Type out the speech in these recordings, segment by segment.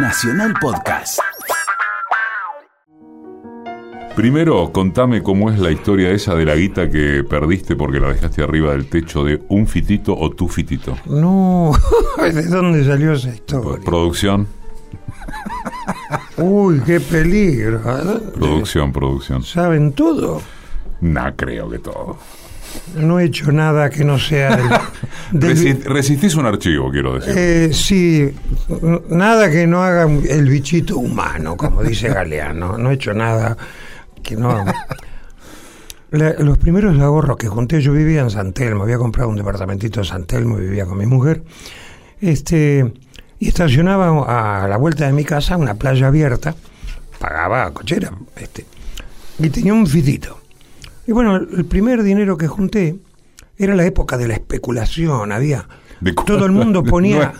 Nacional Podcast. Primero, contame cómo es la historia esa de la guita que perdiste porque la dejaste arriba del techo de un fitito o tu fitito. No, ¿de dónde salió esa historia? Producción, Uy, qué peligro. producción, producción. ¿Saben todo? No creo que todo. No he hecho nada que no sea del... del- Resi- resistís un archivo, quiero decir. Eh, sí, nada que no haga el bichito humano, como dice Galeano. No he hecho nada que no... La- los primeros ahorros que junté, yo vivía en San Telmo, había comprado un departamentito en San Telmo, vivía con mi mujer, este, y estacionaba a la vuelta de mi casa una playa abierta, pagaba cochera, este, y tenía un fitito. Y bueno, el primer dinero que junté era la época de la especulación, había... Todo el mundo ponía...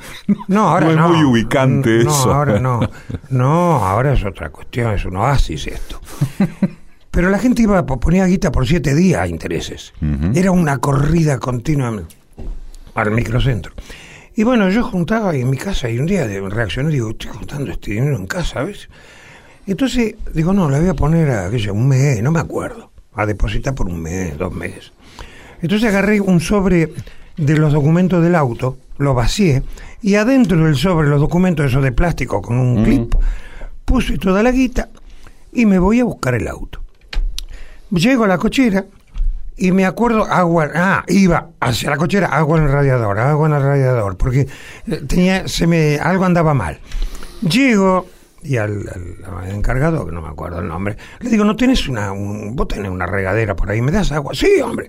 No, ahora no no. es muy ubicante no, eso. ahora no. No, ahora es otra cuestión, es un oasis esto. Pero la gente iba, ponía guita por siete días a intereses. Era una corrida continua al microcentro. Y bueno, yo juntaba en mi casa y un día reaccioné y digo, estoy juntando este dinero en casa, ¿ves? Entonces digo, no, le voy a poner a, qué sé, un mes, no me acuerdo, a depositar por un mes, dos meses. Entonces agarré un sobre de los documentos del auto, lo vacié, y adentro del sobre, los documentos esos de plástico con un clip, puse toda la guita y me voy a buscar el auto. Llego a la cochera y me acuerdo, agua, ah, iba hacia la cochera, agua en el radiador, agua en el radiador, porque eh, tenía, se me, algo andaba mal. Llego y al, al encargado, que no me acuerdo el nombre, le digo, ¿no tienes una, un, vos tenés una regadera por ahí, me das agua? Sí, hombre.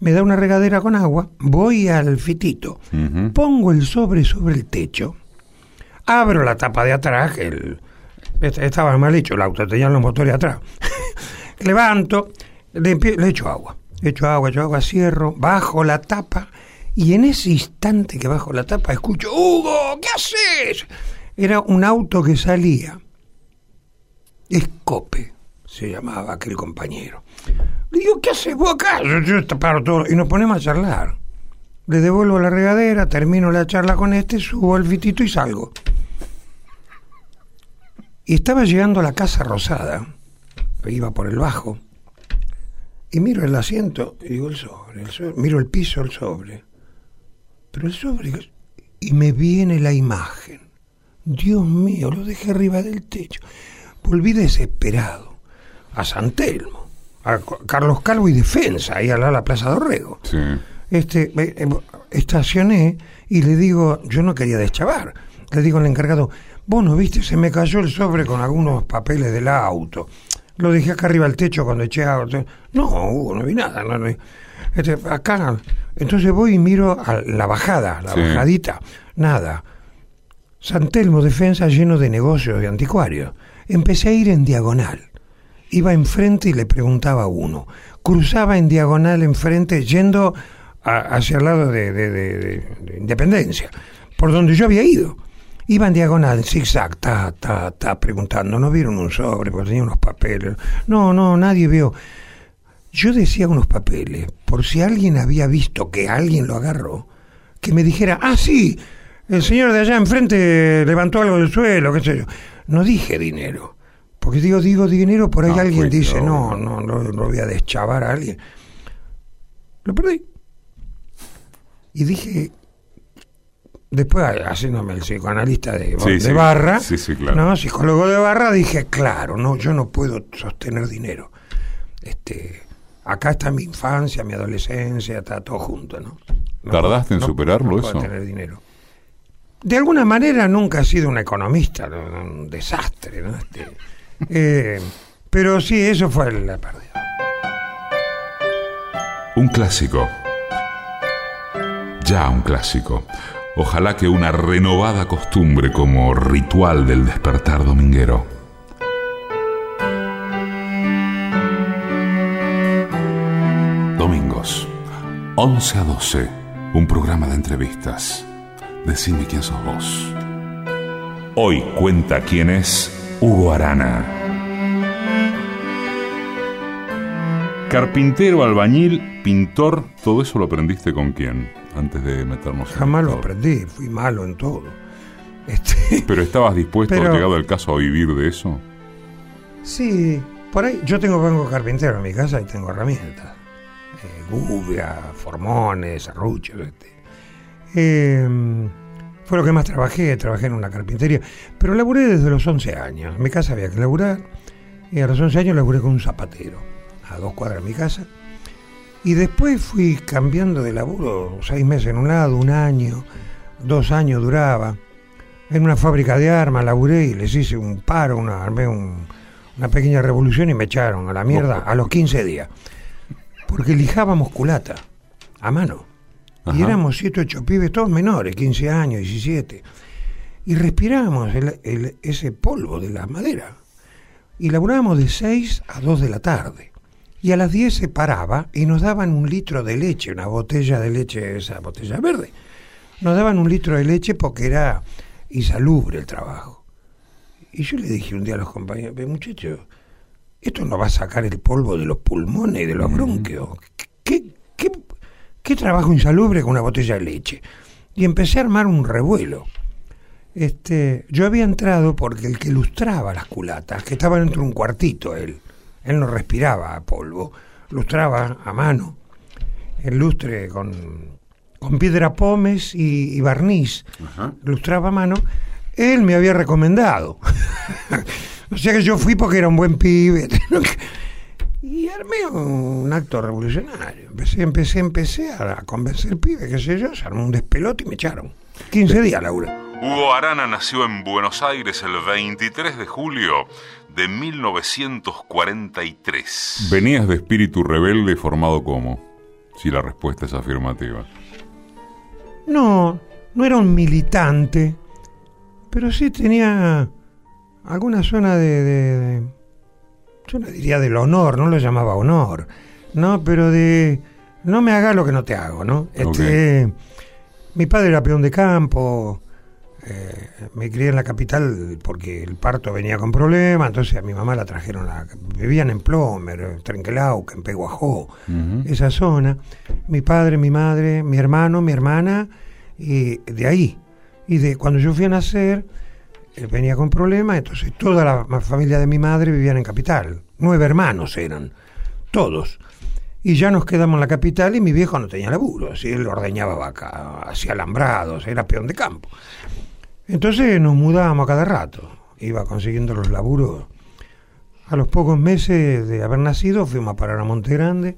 Me da una regadera con agua, voy al fitito, pongo el sobre sobre el techo, abro la tapa de atrás, el, est- estaba mal hecho el auto, tenían los motores atrás. Levanto, le, le echo agua, echo agua, echo agua, cierro, bajo la tapa y en ese instante que bajo la tapa escucho, Hugo, ¿qué haces? Era un auto que salía. Escope se llamaba aquel compañero. Le digo, ¿qué haces vos acá? Yo, yo todo y nos ponemos a charlar. Le devuelvo la regadera, termino la charla con este, subo al fitito y salgo. Y estaba llegando a la Casa Rosada, iba por el bajo, y miro el asiento y digo el sobre, el sobre, miro el piso, el sobre. Pero el sobre, y me viene la imagen. Dios mío, lo dejé arriba del techo. Volví desesperado a San Telmo, a Carlos Calvo y Defensa, ahí al de la Plaza Dorrego Sí. este, eh, eh, estacioné y le digo, yo no quería deschavar, le digo al encargado, vos no viste, se me cayó el sobre con algunos papeles del auto. Lo dejé acá arriba del techo cuando eché agua. No, Hugo, no vi nada. no, no. Este, acá. Entonces voy y miro a la bajada, la Sí. bajadita. Nada. San Telmo Defensa lleno de negocios de anticuarios. Empecé a ir en diagonal. Iba enfrente y le preguntaba a uno. Cruzaba en diagonal enfrente yendo hacia el lado de, de- de- de- de Independencia, por donde yo había ido. Iba en diagonal, zigzag, ta, preguntando. ¿No vieron un sobre? Porque tenía unos papeles. No, no, nadie vio. Yo decía unos papeles, por si alguien había visto que alguien lo agarró, que me dijera, ah, sí, el señor de allá enfrente levantó algo del suelo, qué sé yo. No dije dinero, porque digo, digo dinero, por ahí Ah, alguien fuiste, dice, no, no, no, no voy a deschavar a alguien. Lo perdí. Y dije, después haciéndome el psicoanalista de, Sí, de sí. barra, Sí, sí, claro. no, psicólogo de barra, dije, claro, no, yo no puedo sostener dinero. Este, acá está mi infancia, mi adolescencia, está todo junto, ¿no? No ¿Tardaste en superarlo no puedo eso? tener dinero. De alguna manera nunca he sido un economista, ¿no? un desastre, ¿no? Este, eh, pero sí, eso fue la pérdida. Un clásico. Ya un clásico. Ojalá que una renovada costumbre como ritual del despertar dominguero. Domingos, 11 a 12, un programa de entrevistas. Decime quién sos vos. Hoy cuenta quién es Hugo Arana. Carpintero, albañil, pintor, todo eso lo aprendiste con quién antes de meternos en Jamás lo aprendí, fui malo en todo. Este, ¿Pero estabas dispuesto, Pero- llegado el caso, a vivir de eso? Sí, por ahí yo tengo vengo carpintero en mi casa y tengo herramientas. Eh, gubia, formones, serruchos. Este. Eh, fue lo que más trabajé, trabajé en una carpintería. Pero laburé desde los 11 años. En mi casa había que laburar. Y a los 11 años laburé con un zapatero, a dos cuadras de mi casa. Y después fui cambiando de laburo, seis meses en un lado, un año, dos años duraba. En una fábrica de armas laburé y les hice un paro, una, armé un- una pequeña revolución y me echaron a la mierda a los 15 días. Porque lijábamos culata, a mano. Y éramos 7, 8 pibes, todos menores, 15 años, 17. Y respirábamos el- el- ese polvo de la madera. Y laburábamos de 6 a 2 de la tarde. Y a las 10 se paraba y nos daban un litro de leche, una botella de leche, esa botella verde. Nos daban un litro de leche porque era insalubre el trabajo. Y yo le dije un día a los compañeros, "Ve, muchachos, esto nos va a sacar el polvo de los pulmones y de los bronquios. ¿Qué, trabajo insalubre con una botella de leche? Y empecé a armar un revuelo. Este, yo había entrado porque el que lustraba las culatas, que estaba dentro de un cuartito él, él no respiraba polvo, lustraba a mano, el lustre con, con piedra pómez y, y barniz, lustraba a mano, él me había recomendado. o sea que yo fui porque era un buen pibe. y armé un acto revolucionario. Empecé, empecé, empecé a convencer pibe, qué sé yo, se armó un despelote y me echaron. 15 días, Laura. Hugo Arana nació en Buenos Aires el 23 de julio de 1943. ¿Venías de espíritu rebelde formado como? Si la respuesta es afirmativa. No, no era un militante, pero sí tenía alguna zona de, de- de- yo no diría del honor, no lo llamaba honor, no, pero de no me hagas lo que no te hago, ¿no? Este, Mi padre era peón de campo, eh, me crié en la capital porque el parto venía con problemas, entonces a mi mamá la trajeron, a, vivían en Plomer, Trenquelauca, en Peguajó, Ujú. esa zona. Mi padre, mi madre, mi hermano, mi hermana, y de ahí. Y de cuando yo fui a nacer, él venía con problemas, entonces toda la familia de mi madre vivían en capital. Nueve hermanos eran, todos. Y ya nos quedamos en la capital y mi viejo no tenía laburo, así él ordeñaba vaca, hacía alambrados, era peón de campo. Entonces nos mudábamos a cada rato, iba consiguiendo los laburos. A los pocos meses de haber nacido fuimos a parar a Monte Grande,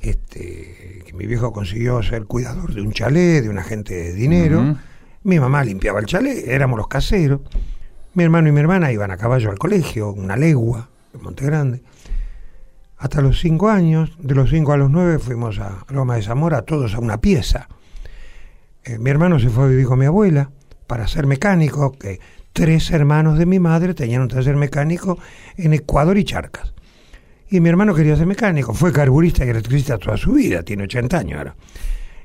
este, que mi viejo consiguió ser cuidador de un chalet, de un agente de dinero. Mi mamá limpiaba el chalet, éramos los caseros. Mi hermano y mi hermana iban a caballo al colegio, una legua, en Monte Grande. Hasta los cinco años, de los cinco a los nueve fuimos a Loma de Zamora, todos a una pieza. Eh, mi hermano se fue a vivir con mi abuela para ser mecánico, que tres hermanos de mi madre tenían un taller mecánico en Ecuador y Charcas. Y mi hermano quería ser mecánico, fue carburista y electricista toda su vida, tiene 80 años ahora.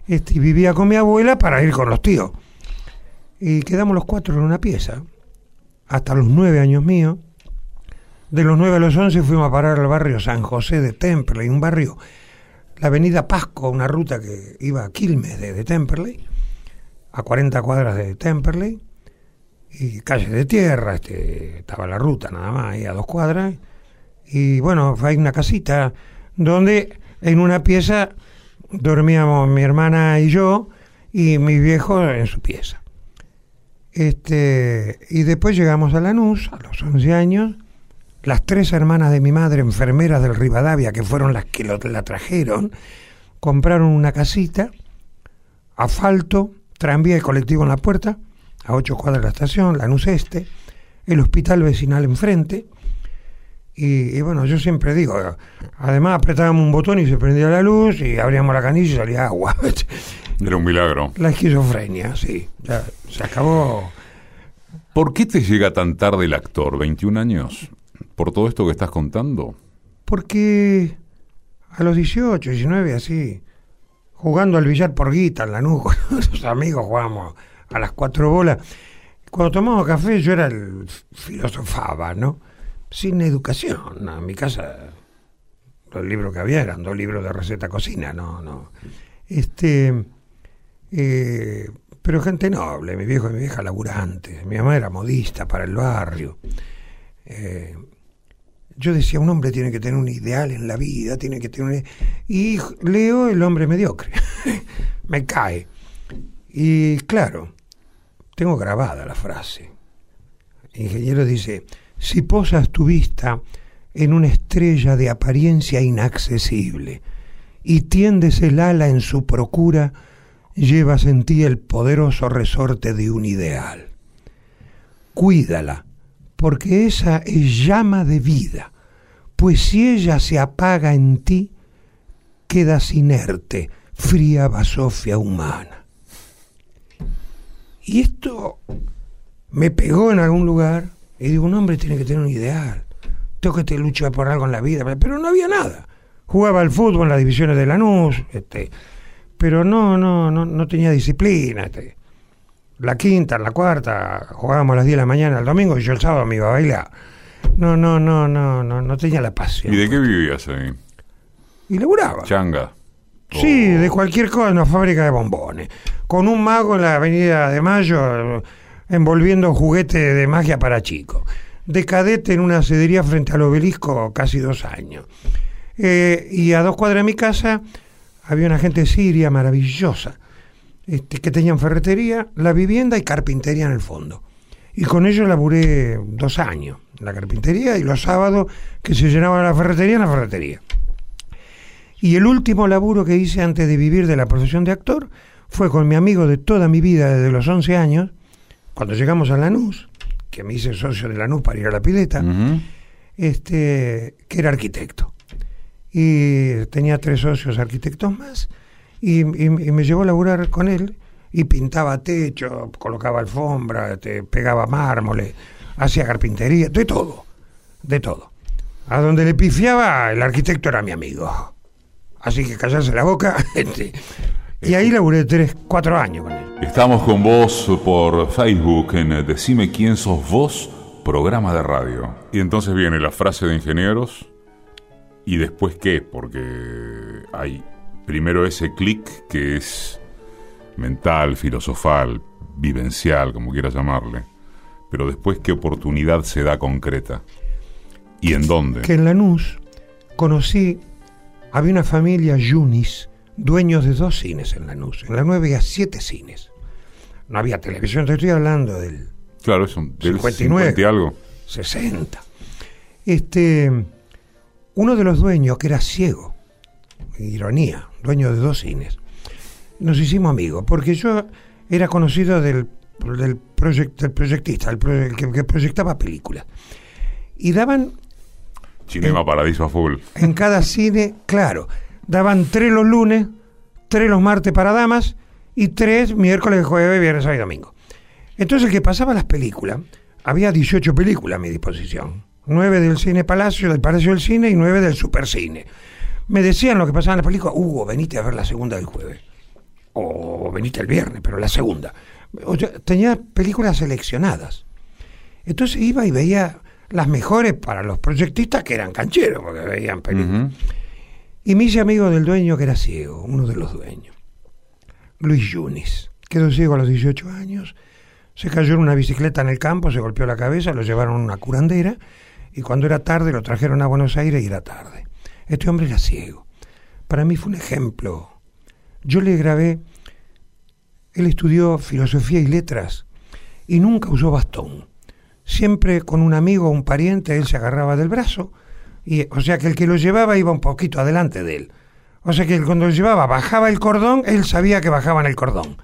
Este, y vivía con mi abuela para ir con los tíos. Y quedamos los cuatro en una pieza, hasta los nueve años míos. De los nueve a los once fuimos a parar al barrio San José de Temperley, un barrio, la avenida Pasco, una ruta que iba a Quilmes de, de Temperley, a 40 cuadras de Temperley, y calles de tierra, este, estaba la ruta nada más, ahí a dos cuadras. Y bueno, hay una casita donde en una pieza dormíamos mi hermana y yo, y mi viejo en su pieza. Este, y después llegamos a Lanús a los 11 años. Las tres hermanas de mi madre, enfermeras del Rivadavia, que fueron las que lo- la trajeron, compraron una casita, asfalto, tranvía y colectivo en la puerta, a ocho cuadras de la estación, Lanús Este, el hospital vecinal enfrente. Y, y bueno, yo siempre digo, además apretábamos un botón y se prendía la luz y abríamos la canilla y salía agua. Era un milagro. La esquizofrenia, sí. Ya, se acabó. ¿Por qué te llega tan tarde el actor? ¿21 años? ¿Por todo esto que estás contando? Porque a los 18, 19, así, jugando al billar por guita en la nuca, con los amigos jugábamos a las cuatro bolas. Cuando tomamos café yo era el filosofaba, ¿no? Sin educación. En mi casa los libros que había eran dos libros de receta cocina, no, no. Este, eh, pero gente noble, mi viejo y mi vieja laburantes, mi mamá era modista para el barrio. Eh, yo decía, un hombre tiene que tener un ideal en la vida, tiene que tener un... Y leo el hombre mediocre, me cae. Y claro, tengo grabada la frase. Ingeniero dice, si posas tu vista en una estrella de apariencia inaccesible y tiendes el ala en su procura, llevas en ti el poderoso resorte de un ideal. Cuídala, porque esa es llama de vida, pues si ella se apaga en ti, quedas inerte, fría basofia humana. Y esto me pegó en algún lugar y digo, un hombre tiene que tener un ideal, tengo que te luchar por algo en la vida, pero no había nada. Jugaba al fútbol en las divisiones de Lanús, este, pero no, no, no, no tenía disciplina. Este. La quinta, la cuarta, jugábamos a las 10 de la mañana el domingo y yo el sábado me iba a bailar. No, no, no, no, no, no tenía la pasión. ¿Y de qué vivías ahí? Y laburaba. Changa. Sí, de cualquier cosa, una fábrica de bombones. Con un mago en la avenida de Mayo envolviendo juguete de magia para chicos. De cadete en una cedería frente al obelisco casi dos años. Eh, y a dos cuadras de mi casa había una gente siria maravillosa, este, que tenían ferretería, la vivienda y carpintería en el fondo. Y con ellos laburé dos años, la carpintería y los sábados que se llenaba la ferretería en la ferretería. Y el último laburo que hice antes de vivir de la profesión de actor fue con mi amigo de toda mi vida desde los 11 años, cuando llegamos a Lanús, que me hice socio de Lanús para ir a la pileta, este, que era arquitecto y tenía tres socios arquitectos más y, me llevó a laburar con él y pintaba techo, colocaba alfombra, te pegaba mármoles, hacía carpintería, de todo, de todo. A donde le pifiaba, el arquitecto era mi amigo. Así que callarse la boca. Este, y ahí laburé tres, cuatro años con él. Estamos con vos por Facebook en Decime quién sos vos, programa de radio. Y entonces viene la frase de ingenieros ¿Y después qué? Porque hay primero ese clic que es mental, filosofal, vivencial, como quieras llamarle. Pero después qué oportunidad se da concreta. ¿Y en dónde? Que en Lanús conocí, había una familia Yunis, dueños de dos cines en Lanús. En la 9 había siete cines. No había televisión, te estoy hablando del... Claro, eso, del 59, y algo. 60. Este uno de los dueños, que era ciego, ironía, dueño de dos cines, nos hicimos amigos, porque yo era conocido del, del, proyectista, el, que, proyectaba películas. Y daban... Cinema Paradiso a full. En cada cine, claro, daban tres los lunes, tres los martes para damas y tres miércoles, jueves, viernes, sábado y domingo. Entonces, que pasaba las películas, había 18 películas a mi disposición nueve del Cine Palacio, del Palacio del Cine y nueve del Supercine. Me decían lo que pasaba en la película, Hugo, venite a ver la segunda del jueves. O venite el viernes, pero la segunda. tenía películas seleccionadas. Entonces iba y veía las mejores para los proyectistas que eran cancheros, porque veían películas. Y me hice amigo del dueño que era ciego, uno de los dueños. Luis Yunis. Quedó ciego a los 18 años. Se cayó en una bicicleta en el campo, se golpeó la cabeza, lo llevaron a una curandera y cuando era tarde lo trajeron a Buenos Aires y era tarde. Este hombre era ciego. Para mí fue un ejemplo. Yo le grabé, él estudió filosofía y letras y nunca usó bastón. Siempre con un amigo o un pariente él se agarraba del brazo, o sea que el que lo llevaba iba un poquito adelante de él. O sea que cuando lo llevaba bajaba el cordón, él sabía que bajaban el cordón.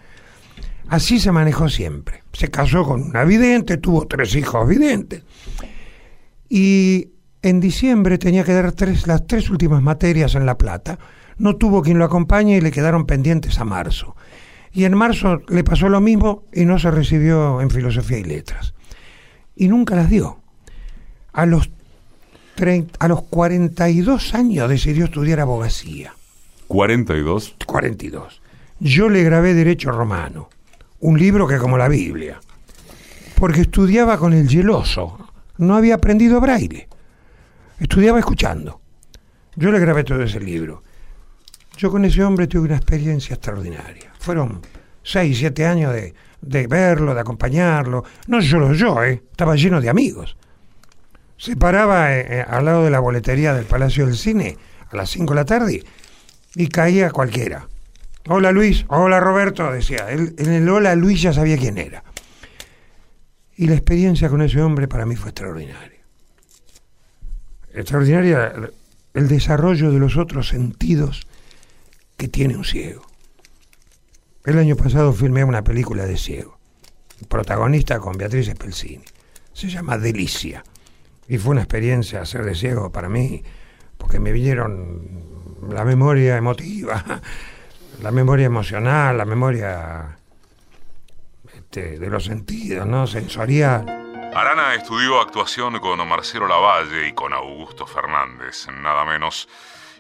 Así se manejó siempre. Se casó con una vidente, tuvo tres hijos videntes. Y en diciembre tenía que dar tres, las tres últimas materias en La Plata. No tuvo quien lo acompañe y le quedaron pendientes a marzo. Y en marzo le pasó lo mismo y no se recibió en filosofía y letras. Y nunca las dio. A los, 30, a los 42 años decidió estudiar abogacía. ¿42? 42. Yo le grabé Derecho Romano, un libro que como la Biblia, porque estudiaba con el geloso, no había aprendido braille. Estudiaba escuchando. Yo le grabé todo ese libro. Yo con ese hombre tuve una experiencia extraordinaria. Fueron 6, 7 años de, de verlo, de acompañarlo. No solo yo, ¿eh? estaba lleno de amigos. Se paraba eh, eh, al lado de la boletería del Palacio del Cine a las 5 de la tarde y caía cualquiera. Hola Luis, hola Roberto, decía. Él, en el hola Luis ya sabía quién era. Y la experiencia con ese hombre para mí fue extraordinaria. Extraordinaria el desarrollo de los otros sentidos que tiene un ciego. El año pasado filmé una película de ciego, protagonista con Beatriz Spelzini. Se llama Delicia. Y fue una experiencia hacer de ciego para mí, porque me vinieron la memoria emotiva, la memoria emocional, la memoria este, de los sentidos, ¿no? Sensorial. Arana estudió actuación con Marcelo Lavalle y con Augusto Fernández, nada menos,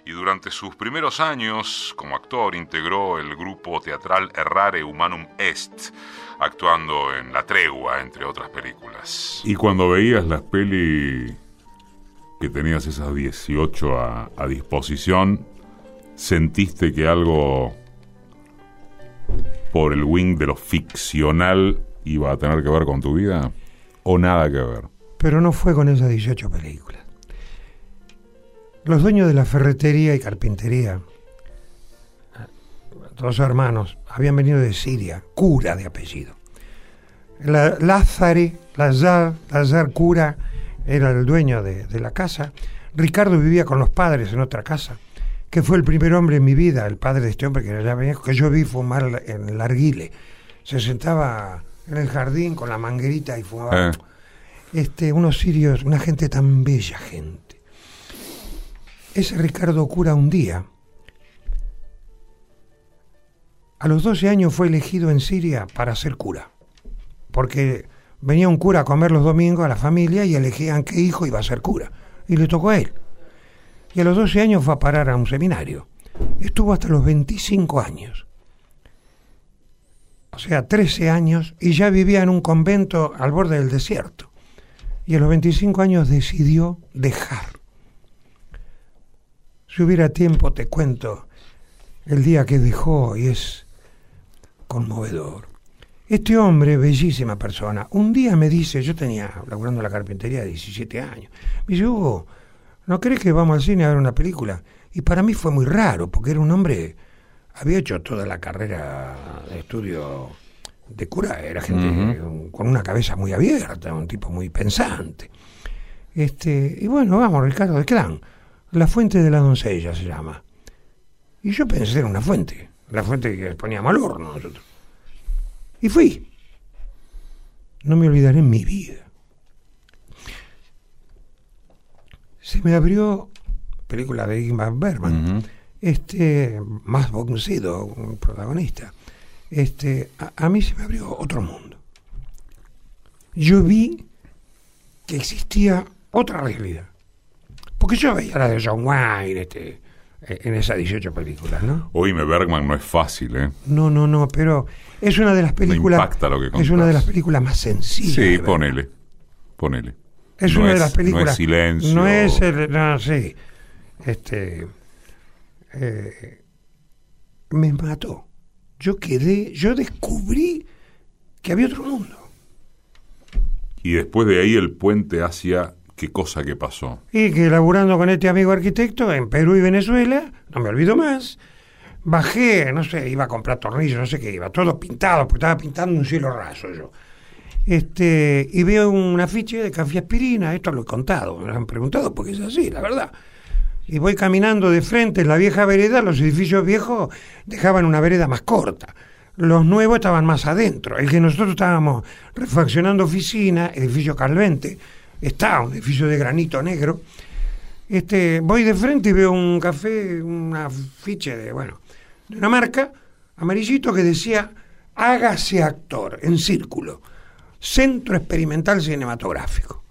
y durante sus primeros años como actor integró el grupo teatral Errare Humanum Est, actuando en La Tregua, entre otras películas. Y cuando veías las peli que tenías esas 18 a, a disposición, ¿sentiste que algo por el wing de lo ficcional iba a tener que ver con tu vida? ¿O nada que ver? Pero no fue con esas 18 películas. Los dueños de la ferretería y carpintería, dos hermanos, habían venido de Siria, cura de apellido. La, Lázare, Lazar, Lazar cura, era el dueño de, de la casa. Ricardo vivía con los padres en otra casa que fue el primer hombre en mi vida, el padre de este hombre que era ya que yo vi fumar en el arguile. Se sentaba en el jardín con la manguerita y fumaba. Eh. Este, unos sirios, una gente tan bella gente. Ese Ricardo cura un día. A los 12 años fue elegido en Siria para ser cura. Porque venía un cura a comer los domingos a la familia y elegían qué hijo iba a ser cura. Y le tocó a él y a los 12 años fue a parar a un seminario. Estuvo hasta los 25 años. O sea, 13 años y ya vivía en un convento al borde del desierto. Y a los 25 años decidió dejar. Si hubiera tiempo te cuento el día que dejó y es conmovedor. Este hombre, bellísima persona, un día me dice, yo tenía, laburando la carpintería, 17 años, me dice, Hugo, ¿no crees que vamos al cine a ver una película? Y para mí fue muy raro, porque era un hombre, había hecho toda la carrera de estudio de cura, era gente con una cabeza muy abierta, un tipo muy pensante. Este, y bueno, vamos, Ricardo, ¿de dan? La fuente de la doncella se llama. Y yo pensé en una fuente, la fuente que poníamos al horno nosotros. Y fui. No me olvidaré en mi vida. se me abrió, película de Ingmar Bergman, este, más conocido, un protagonista, este, a, mí se me abrió otro mundo. Yo vi que existía otra realidad. Porque yo veía la de John Wayne, este, en esas 18 películas, ¿no? Oíme, Bergman no es fácil, ¿eh? No, no, no, pero es una de las películas. impacta lo que Es una de las películas más sencillas. Sí, ponele. Ponele. Es una de las películas. No es silencio. No es el. No, sí. Este. Eh, me mató. Yo quedé. Yo descubrí que había otro mundo. Y después de ahí el puente hacia qué cosa que pasó. Y que laburando con este amigo arquitecto en Perú y Venezuela, no me olvido más, bajé, no sé, iba a comprar tornillos, no sé qué iba, todo pintado, porque estaba pintando un cielo raso yo este, y veo un afiche de café aspirina, esto lo he contado, me lo han preguntado porque es así, la verdad. Y voy caminando de frente en la vieja vereda, los edificios viejos dejaban una vereda más corta. Los nuevos estaban más adentro. El que nosotros estábamos refaccionando oficina, edificio Calvente, está un edificio de granito negro. Este, voy de frente y veo un café, un afiche de, bueno, de una marca amarillito que decía hágase actor en círculo. Centro Experimental Cinematográfico.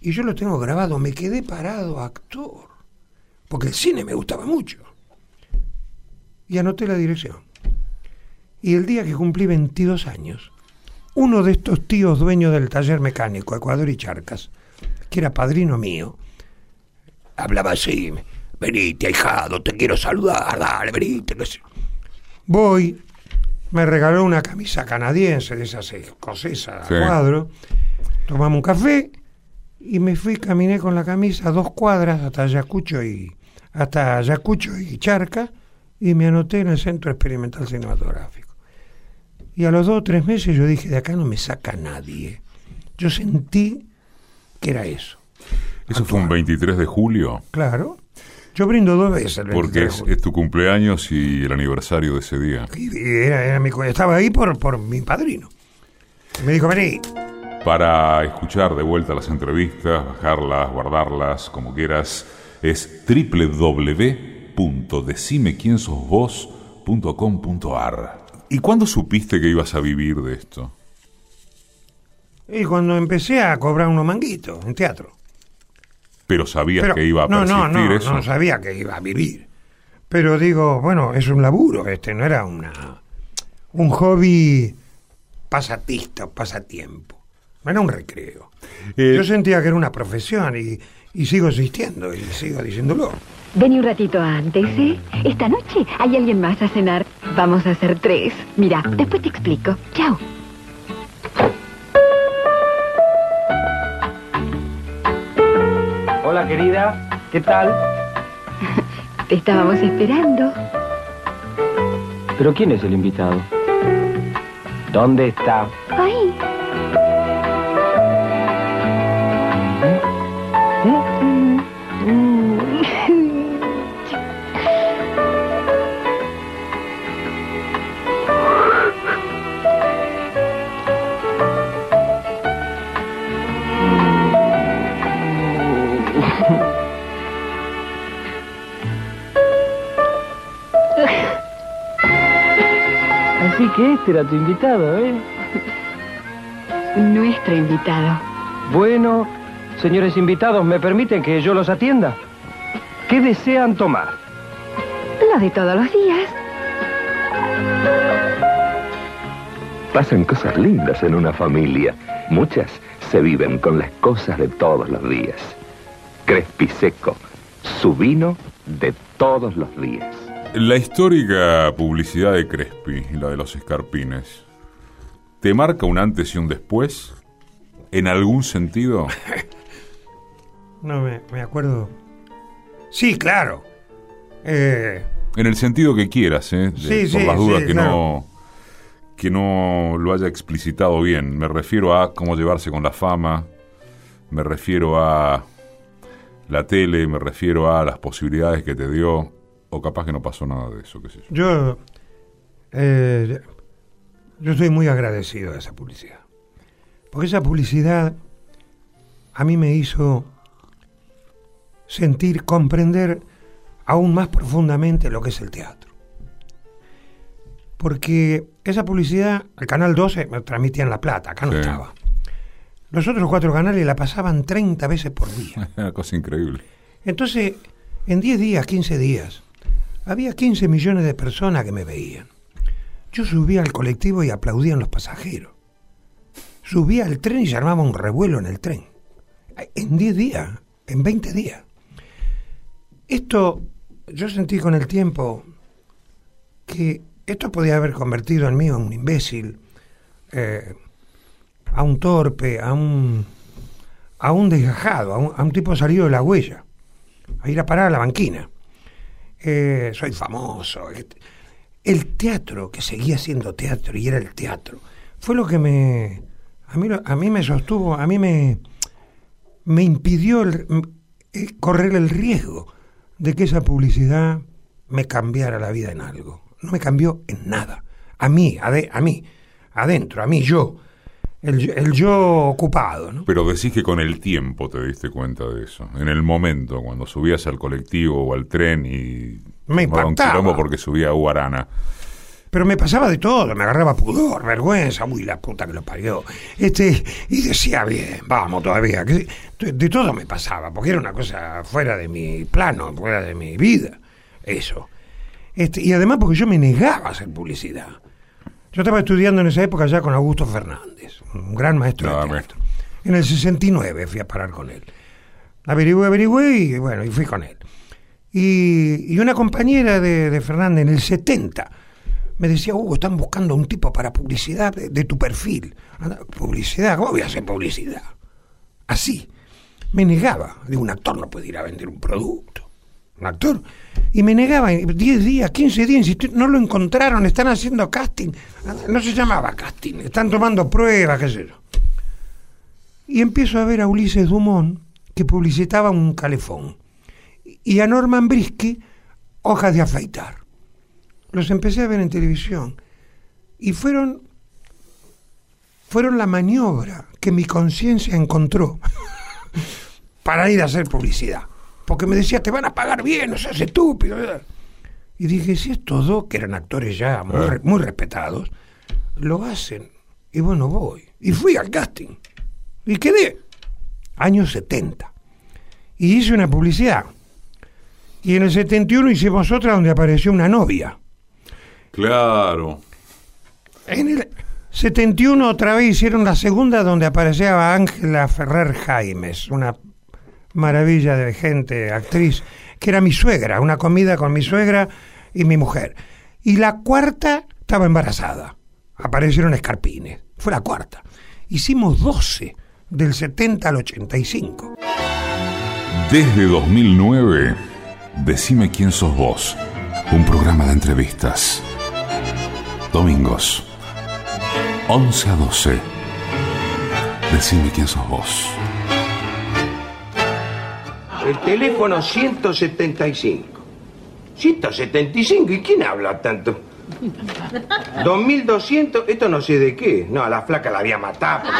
Y yo lo tengo grabado, me quedé parado actor, porque el cine me gustaba mucho. Y anoté la dirección. Y el día que cumplí 22 años, uno de estos tíos dueños del taller mecánico Ecuador y Charcas, que era padrino mío, hablaba así, venite ahijado, te quiero saludar, dale, venite. Voy, me regaló una camisa canadiense de esas escocesas a Sí. cuadro. Tomamos un café y me fui, caminé con la camisa dos cuadras hasta Ayacucho y hasta Ayacucho y Charca y me anoté en el Centro Experimental Cinematográfico. Y a los dos o tres meses yo dije, de acá no me saca nadie. Yo sentí que era eso. Eso fue un 23 de julio, Claro. Yo brindo dos veces el 23 porque es, tu cumpleaños y el aniversario de ese día. Y era, era mi, estaba ahí por, por mi padrino. Me dijo, vení, Para escuchar de vuelta las entrevistas, bajarlas, guardarlas, como quieras, es www.decimequiensosvos.com.ar. ¿Y cuándo supiste que ibas a vivir de esto? Y cuando empecé a cobrar unos manguitos en teatro. Pero sabías Pero- que iba a no, persistir no, no, eso. no sabía que iba a vivir. Pero digo, bueno, es un laburo, este no era una un hobby pasatista, pasatiempo. No era un recreo. Eh, Yo sentía que era una profesión y, y sigo existiendo y sigo diciéndolo. Vení un ratito antes, ¿eh? Esta noche hay alguien más a cenar. Vamos a hacer tres. Mira, después te explico. Chao. Hola querida, ¿qué tal? Te estábamos esperando. ¿Pero quién es el invitado? ¿Dónde está? Ahí. Así que este era tu invitado, ¿eh? Nuestro invitado. Bueno, señores invitados, ¿me permiten que yo los atienda? ¿Qué desean tomar? Lo de todos los días. Pasan cosas lindas en una familia. Muchas se viven con las cosas de todos los días. Crespi Seco, su vino de todos los días. La histórica publicidad de Crespi, la de los escarpines, ¿te marca un antes y un después? ¿En algún sentido? No me, me acuerdo. Sí, claro. Eh, En el sentido que quieras, ¿eh? De- Sí, por sí, las dudas sí, que claro. no que no lo haya explicitado bien. Me refiero a cómo llevarse con la fama, me refiero a la tele, me refiero a las posibilidades que te dio, o capaz que no pasó nada de eso, qué sé yo. yo, eh, yo muy agradecido de esa publicidad. Porque esa publicidad a mí me hizo sentir, comprender aún más profundamente lo que es el teatro. Porque esa publicidad, el Canal 12 me transmitía en La Plata, acá no Sí. estaba. Los otros cuatro canales la pasaban 30 veces por día. Una cosa increíble. Entonces, en 10 días, 15 días, había 15 millones de personas que me veían. Yo subía al colectivo y aplaudían los pasajeros. Subía al tren y se armaba un revuelo en el tren. En 10 días, en 20 días. Esto, yo sentí con el tiempo que esto podía haber convertido en mí en un imbécil, eh, a un torpe, a un, a un desgajado, a un, a un tipo salido de la huella, a ir a parar a la banquina. Eh, soy famoso. este. El teatro, que seguía siendo teatro y era el teatro, fue lo que me. A mí, a mí me sostuvo, a mí me, me impidió el- eh, correr el riesgo de que esa publicidad me cambiara la vida en algo. No me cambió en nada. A mí, ade- a mí, adentro, a mí, yo. El, yo- el yo ocupado, ¿no? Pero decís que con el tiempo te diste cuenta de eso. En el momento, cuando subías al colectivo o al tren y... Me un impactaba. porque subía a Guarana. Pero me pasaba de todo, me agarraba pudor, vergüenza, uy, la puta que lo parió. Este, y decía, bien, vamos todavía. que- de, de todo me pasaba, porque era una cosa fuera de mi plano, fuera de mi vida, eso. Este, y además porque yo me negaba a hacer publicidad. Yo estaba estudiando en esa época ya con Augusto Fernández, un gran maestro de más. teatro. En el 69 fui a parar con él. Averigüé, averigüé y bueno, y fui con él. Y, y una compañera de, de Fernández en el 70 me decía, Hugo, están buscando un tipo para publicidad de, de tu perfil. ¿Publicidad? ¿Cómo voy a hacer publicidad? Así. Me negaba. Digo, un actor no puede ir a vender un producto. Un actor. Y me negaba. y 10 días, 15 días, no lo encontraron, están haciendo casting. No se llamaba casting, están tomando pruebas, qué sé yo. Y empiezo a ver a Ulises Dumont, que publicitaba un calefón. Y a Norman Brisky, hojas de afeitar. Los empecé a ver en televisión. Y fueron, fueron la maniobra que mi conciencia encontró para ir a hacer publicidad. Porque me decía, te van a pagar bien, no seas estúpido. Y dije, si estos dos, que eran actores ya muy, Ah. re- muy respetados, lo hacen, y bueno, voy. Y fui al casting. Y quedé. Años 70. Y hice una publicidad. Y en el 71 hicimos otra donde apareció una novia. Claro. En el 71 otra vez hicieron la segunda donde aparecía Ángela Ferrer Jaimes, una maravilla de gente, actriz, que era mi suegra, una comida con mi suegra y mi mujer. Y la cuarta estaba embarazada. Aparecieron escarpines. Fue la cuarta. Hicimos 12 del 70 al 85. Desde 2009, Decime quién sos vos. Un programa de entrevistas. Domingos. 11 a 12. Decime quién sos vos. El teléfono 175. 175, ¿y quién habla tanto? 2200, esto no sé de qué. No, a la flaca la había matado.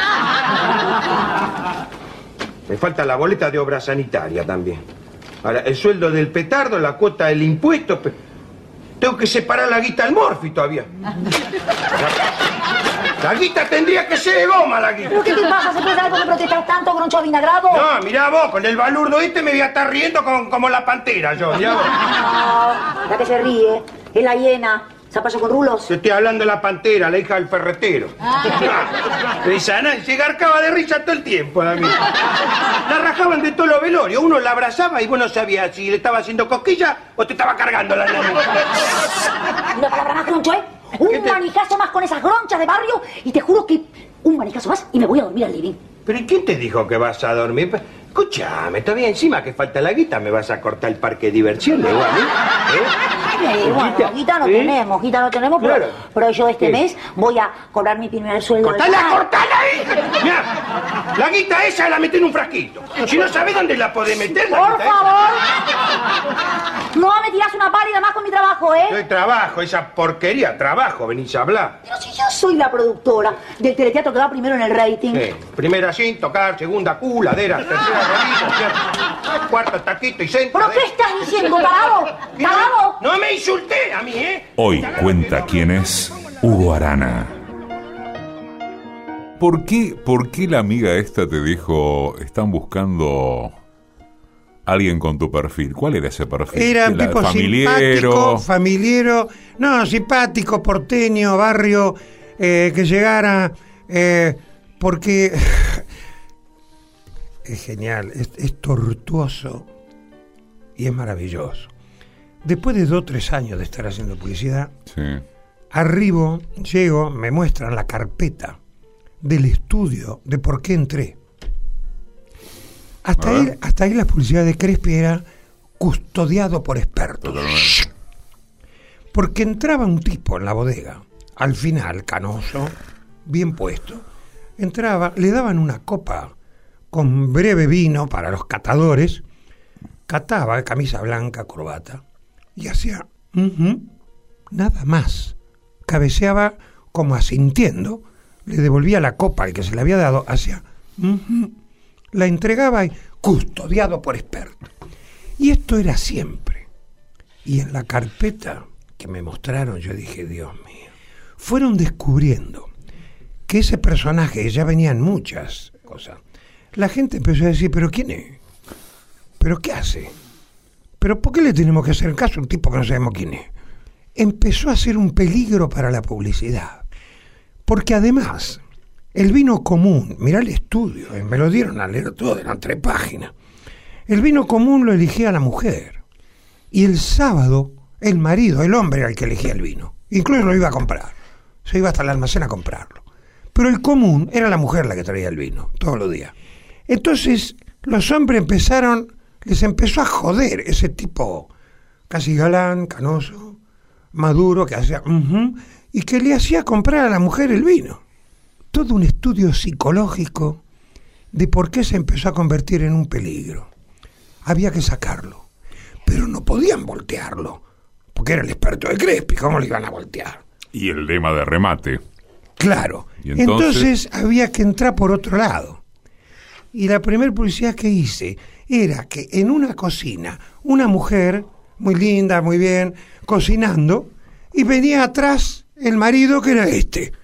Me falta la boleta de obra sanitaria también. Ahora, el sueldo del petardo, la cuota del impuesto. Tengo que separar la guita al morfi todavía. La, guita tendría que ser de goma, la guita. ¿Pero qué te pasa? ¿Se puede por qué protestas tanto, groncho avinagrado? No, mirá vos, con el balurdo este me voy a estar riendo con- como la pantera yo, mirá vos. No, la que se ríe es la hiena. Zapallo con rulos. Te estoy hablando de la pantera, la hija del ferretero. Risa, se garcaba de risa todo el tiempo a mí. La rajaban de todos los velorios. Uno la abrazaba y vos no sabías si le estaba haciendo cosquilla o te estaba cargando la nariz. Una palabra más, ¿eh? ¿Qué Un te- manijazo más con esas gronchas de barrio y te juro que un manijazo más y me voy a dormir al living. ¿Pero y quién te dijo que vas a dormir? Escuchame, todavía encima que falta la guita, me vas a cortar el parque de diversiones, igual, ¿eh? Eh, bueno, guita no ¿Eh? tenemos, guita no tenemos, pero, Claro. pero yo este ¿Qué? mes voy a cobrar mi primer sueldo. ¡Cortala, cortala ahí! Mirá, la guita esa la metí en un frasquito. Si no sabés dónde la podés meter, la Por guita esa. No me tirás una pálida más con mi trabajo, ¿eh? Yo trabajo, esa porquería, trabajo, venís a hablar. Pero si yo soy la productora del teleteatro que va primero en el rating. Sí. Primera sin tocar, segunda Q, ladera, tercera rodilla, cuarta taquito y centro. ¿Pero qué estás diciendo, tarado? ¿Tarado? No me insulté a mí, ¿eh? Hoy cuenta quién es Hugo Arana. ¿Por qué, ¿Por qué la amiga esta te dijo, están buscando alguien con tu perfil? ¿Cuál era ese perfil? Era un tipo simpático, familiero, no, simpático, porteño, barrio, eh, que llegara, eh, porque es genial, es, es tortuoso y es maravilloso. Después de dos o tres años de estar haciendo publicidad, Sí. arribo, llego, me muestran la carpeta del estudio de por qué entré. Hasta ahí, hasta ahí la publicidad de Crespi era custodiado por expertos. Totalmente. Porque entraba un tipo en la bodega, al final, canoso, bien puesto, entraba, le daban una copa con breve vino para los catadores, cataba camisa blanca, corbata, y hacía nada más. Cabeceaba como asintiendo, le devolvía la copa al que se le había dado, hacía "Ujú", la entregaba y custodiado por experto. Y esto era siempre. Y en la carpeta que me mostraron, yo dije, Dios mío, fueron descubriendo que ese personaje ya venían muchas cosas. La gente empezó a decir, pero ¿quién es? ¿Pero qué hace? ¿Pero por qué le tenemos que hacer caso a un tipo que no sabemos quién es? Empezó a ser un peligro para la publicidad. Porque además, el vino común, mirá el estudio, eh, me lo dieron a leer todo, eran tres páginas. El vino común lo elegía la mujer. Y el sábado, el marido, el hombre era el que elegía el vino. Incluso lo iba a comprar. Se iba hasta el almacén a comprarlo. Pero el común era la mujer la que traía el vino, todos los días. Entonces, los hombres empezaron, les empezó a joder ese tipo casi galán, canoso, maduro, que hacía... "Ujú", y que le hacía comprar a la mujer el vino. Todo un estudio psicológico de por qué se empezó a convertir en un peligro. Había que sacarlo. Pero no podían voltearlo. Porque era el experto de Crespi, ¿cómo le iban a voltear? Y el lema de remate. Claro. Entonces- entonces... había que entrar por otro lado. Y la primera publicidad que hice era que en una cocina, una mujer, muy linda, muy bien, cocinando, y venía atrás el marido que era este.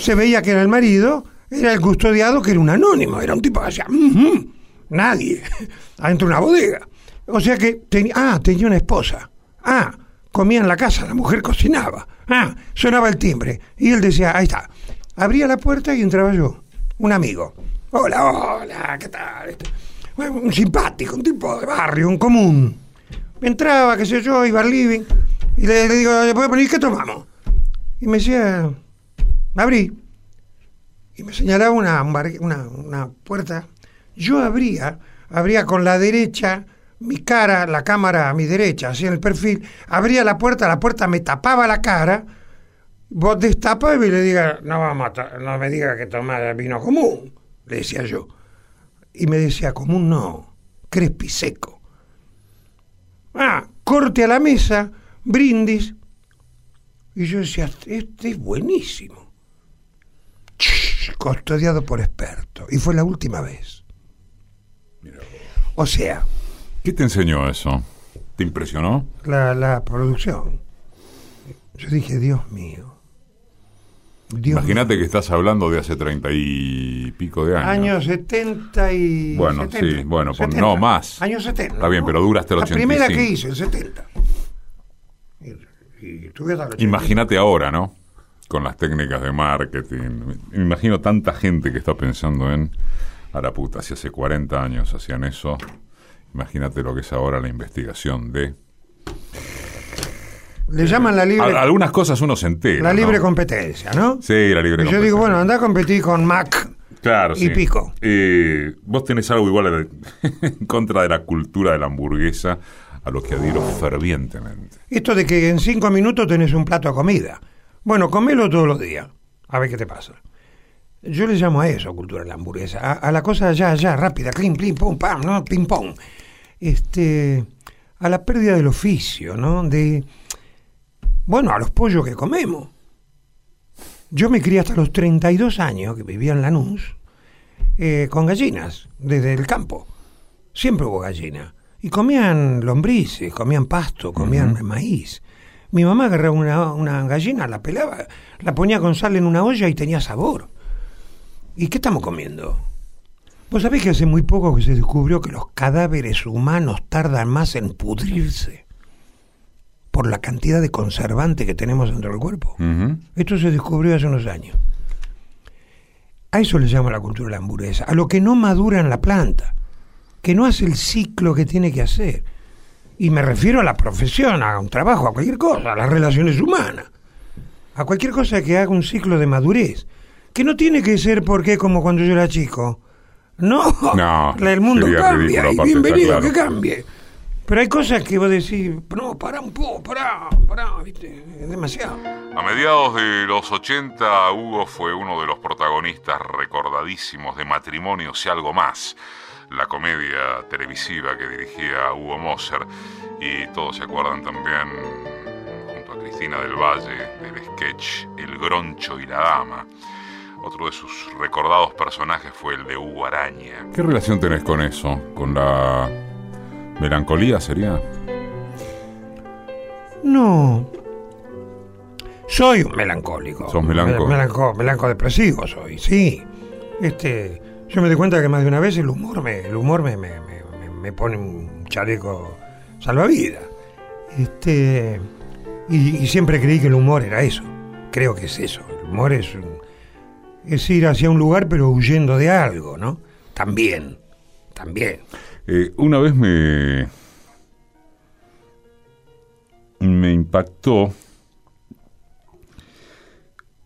Se veía que era el marido, era el custodiado que era un anónimo, era un tipo que hacía, "Ujú", nadie, adentro de una bodega. O sea que tenía, ah, tenía una esposa. Ah, comía en la casa, la mujer cocinaba. Ah, sonaba el timbre. Y él decía, ahí está. Abría la puerta y entraba yo, un amigo. Hola, hola, ¿qué tal? Este, un simpático, un tipo de barrio, un común. Entraba, qué sé yo, iba al living. Y le, le digo, ¿le puedo poner qué tomamos? Y me decía, abrí. Y me señalaba una, una, una puerta. Yo abría, abría con la derecha mi cara, la cámara a mi derecha, así en el perfil. Abría la puerta, la puerta me tapaba la cara. Vos destapás y le diga, no, vamos a no me diga que tomás vino común, le decía yo. Y me decía, común no, crespi seco. Ah, corte a la mesa, brindis. Y yo decía, este es buenísimo. Custodiado por experto. Y fue la última vez. O sea, ¿Qué te enseñó eso? ¿Te impresionó? la, la producción. Yo dije, Dios mío. Imagínate que estás hablando de hace treinta y pico de años. Años 70 y... Bueno, 70, sí, bueno, pon- no, más. Años 70. Está bien, ¿no? pero dura hasta el La primera 85. que hice, el 70. Y, y tuve hasta el 80. Imagínate ahora, ¿no? Con las técnicas de marketing. Me imagino tanta gente que está pensando en. A la puta, si hace 40 años hacían eso. Imagínate lo que es ahora la investigación de. Le llaman la libre, Al- algunas cosas uno se entera. la ¿no? libre competencia, ¿no? Sí, la libre Y yo digo, bueno, anda a competir con Mac. Claro, y sí. pico. Eh, vos tenés algo igual en contra de la cultura de la hamburguesa, a lo que adhiero fervientemente. Esto de que en cinco minutos tenés un plato de comida. Bueno, comelo todos los días. A ver qué te pasa. Yo le llamo a eso cultura de la hamburguesa. A, a la cosa ya, ya, rápida, clean, clean, pum, pam, ¿no? Ping pong. Este, a la pérdida del oficio, ¿no? De, bueno, a los pollos que comemos. Yo me crié hasta los 32 años, que vivía en Lanús, eh, con gallinas, desde el campo. Siempre hubo gallina. Y comían lombrices, comían pasto, comían maíz. Mi mamá agarraba una, una gallina, la pelaba, la ponía con sal en una olla y tenía sabor. ¿Y qué estamos comiendo? Vos sabés que hace muy poco que se descubrió que los cadáveres humanos tardan más en pudrirse por la cantidad de conservante que tenemos dentro del cuerpo. Esto se descubrió hace unos años. A eso le llama la cultura de la hamburguesa, a lo que no madura en la planta, que no hace el ciclo que tiene que hacer. Y me refiero a la profesión, a un trabajo, a cualquier cosa, a las relaciones humanas, a cualquier cosa que haga un ciclo de madurez, que no tiene que ser porque como cuando yo era chico. No, No, el mundo cambia ridículo, y bienvenido que cambie. Pero hay cosas que vos decís, no, pará un poco, pará, pará, viste, es demasiado. A mediados de los 80, Hugo fue uno de los protagonistas recordadísimos de Matrimonios y algo más, la comedia televisiva que dirigía Hugo Moser. Y todos se acuerdan también, junto a Cristina del Valle, del sketch El Groncho y la Dama. Otro de sus recordados personajes fue el de Hugo Araña. ¿Qué relación tenés con eso? ¿Con la melancolía sería? No. Soy un melancólico. Sos melanco. Me- Melanco, melanco depresivo soy, sí. Este, yo me doy cuenta que más de una vez el humor me, el humor me, me, me- me- pone un chaleco salvavidas. Este, y, y siempre creí que el humor era eso. Creo que es eso. El humor es, un- es ir hacia un lugar pero huyendo de algo, ¿no? También, también. Eh, una vez me. me impactó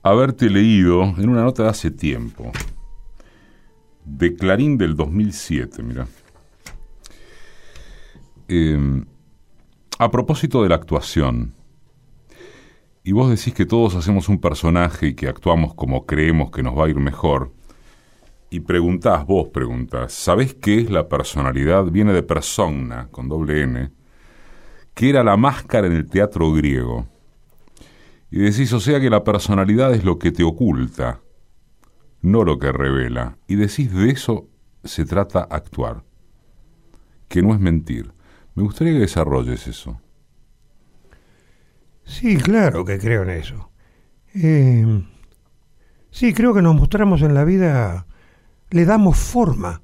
haberte leído en una nota de hace tiempo, de Clarín del 2007, mira. Eh, a propósito de la actuación, y vos decís que todos hacemos un personaje y que actuamos como creemos que nos va a ir mejor, y preguntás, vos preguntás, ¿sabés qué es la personalidad? Viene de persona, con doble N, que era la máscara en el teatro griego. Y decís, o sea que la personalidad es lo que te oculta, no lo que revela. Y decís, de eso se trata actuar, que no es mentir. Me gustaría que desarrolles eso. Sí, claro que creo en eso. Eh, sí, creo que nos mostramos en la vida le damos forma